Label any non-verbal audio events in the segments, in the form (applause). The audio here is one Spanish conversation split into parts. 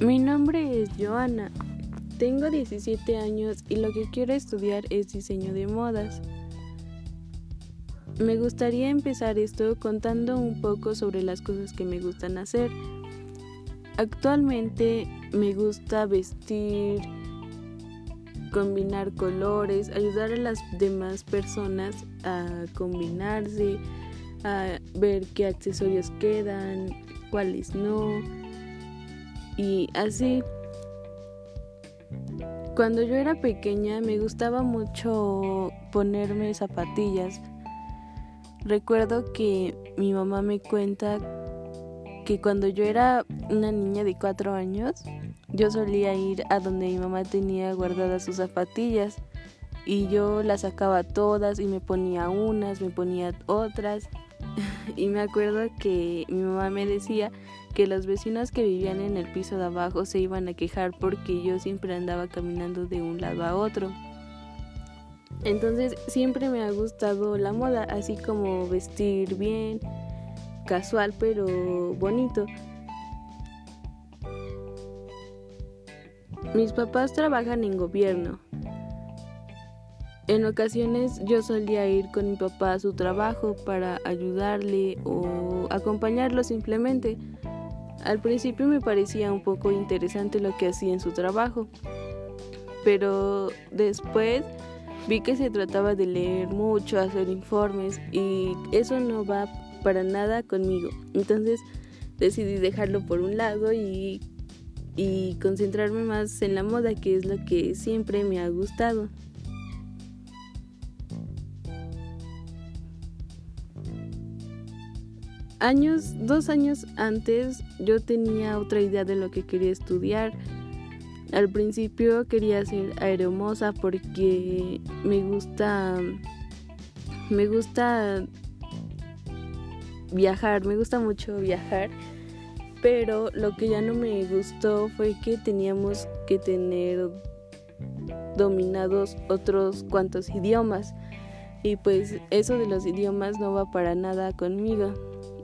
Mi nombre es Joana. Tengo 17 años y lo que quiero estudiar es diseño de modas. Me gustaría empezar esto contando un poco sobre las cosas que me gustan hacer. Actualmente me gusta vestir, combinar colores, ayudar a las demás personas a combinarse, a ver qué accesorios quedan, cuáles no. Y así. Cuando yo era pequeña me gustaba mucho ponerme zapatillas. Recuerdo que mi mamá me cuenta que cuando yo era una niña de cuatro años, yo solía ir a donde mi mamá tenía guardadas sus zapatillas y yo las sacaba todas y me ponía unas, me ponía otras (laughs) y me acuerdo que mi mamá me decía que los vecinos que vivían en el piso de abajo se iban a quejar porque yo siempre andaba caminando de un lado a otro. Entonces siempre me ha gustado la moda, así como vestir bien, casual pero bonito. Mis papás trabajan en gobierno en ocasiones yo solía ir con mi papá a su trabajo para ayudarle o acompañarlo simplemente. Al principio me parecía un poco interesante lo que hacía en su trabajo, pero después vi que se trataba de leer mucho, hacer informes y eso no va para nada conmigo. Entonces decidí dejarlo por un lado y, y concentrarme más en la moda, que es lo que siempre me ha gustado. Años, dos años antes yo tenía otra idea de lo que quería estudiar. Al principio quería ser aeromoza porque me gusta me gusta viajar, me gusta mucho viajar, pero lo que ya no me gustó fue que teníamos que tener dominados otros cuantos idiomas y pues eso de los idiomas no va para nada conmigo.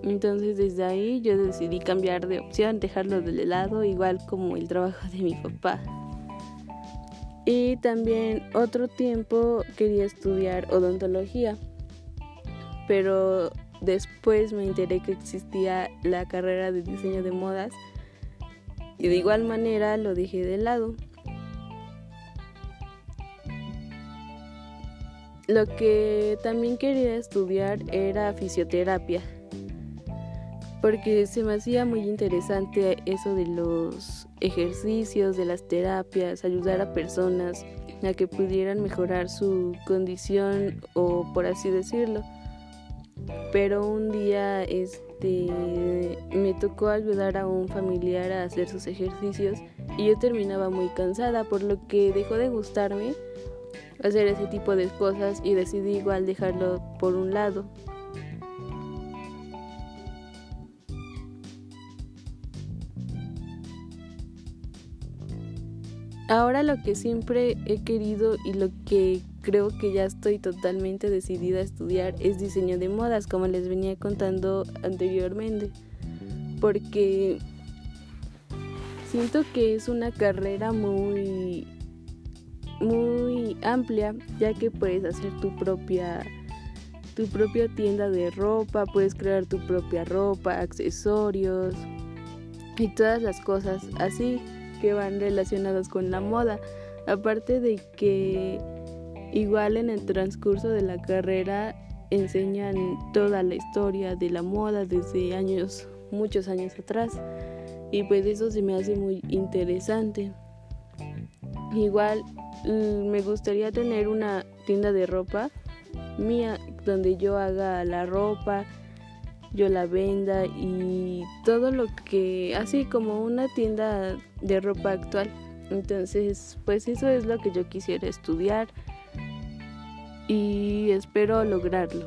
Entonces desde ahí yo decidí cambiar de opción, dejarlo de lado, igual como el trabajo de mi papá. Y también otro tiempo quería estudiar odontología, pero después me enteré que existía la carrera de diseño de modas y de igual manera lo dejé de lado. Lo que también quería estudiar era fisioterapia porque se me hacía muy interesante eso de los ejercicios, de las terapias, ayudar a personas a que pudieran mejorar su condición o por así decirlo. Pero un día este me tocó ayudar a un familiar a hacer sus ejercicios y yo terminaba muy cansada, por lo que dejó de gustarme hacer ese tipo de cosas y decidí igual dejarlo por un lado. Ahora lo que siempre he querido y lo que creo que ya estoy totalmente decidida a estudiar es diseño de modas, como les venía contando anteriormente, porque siento que es una carrera muy muy amplia, ya que puedes hacer tu propia tu propia tienda de ropa, puedes crear tu propia ropa, accesorios y todas las cosas así que van relacionadas con la moda. Aparte de que igual en el transcurso de la carrera enseñan toda la historia de la moda desde años, muchos años atrás. Y pues eso se me hace muy interesante. Igual mm, me gustaría tener una tienda de ropa mía donde yo haga la ropa, yo la venda y todo lo que, así como una tienda de ropa actual. Entonces, pues eso es lo que yo quisiera estudiar y espero lograrlo.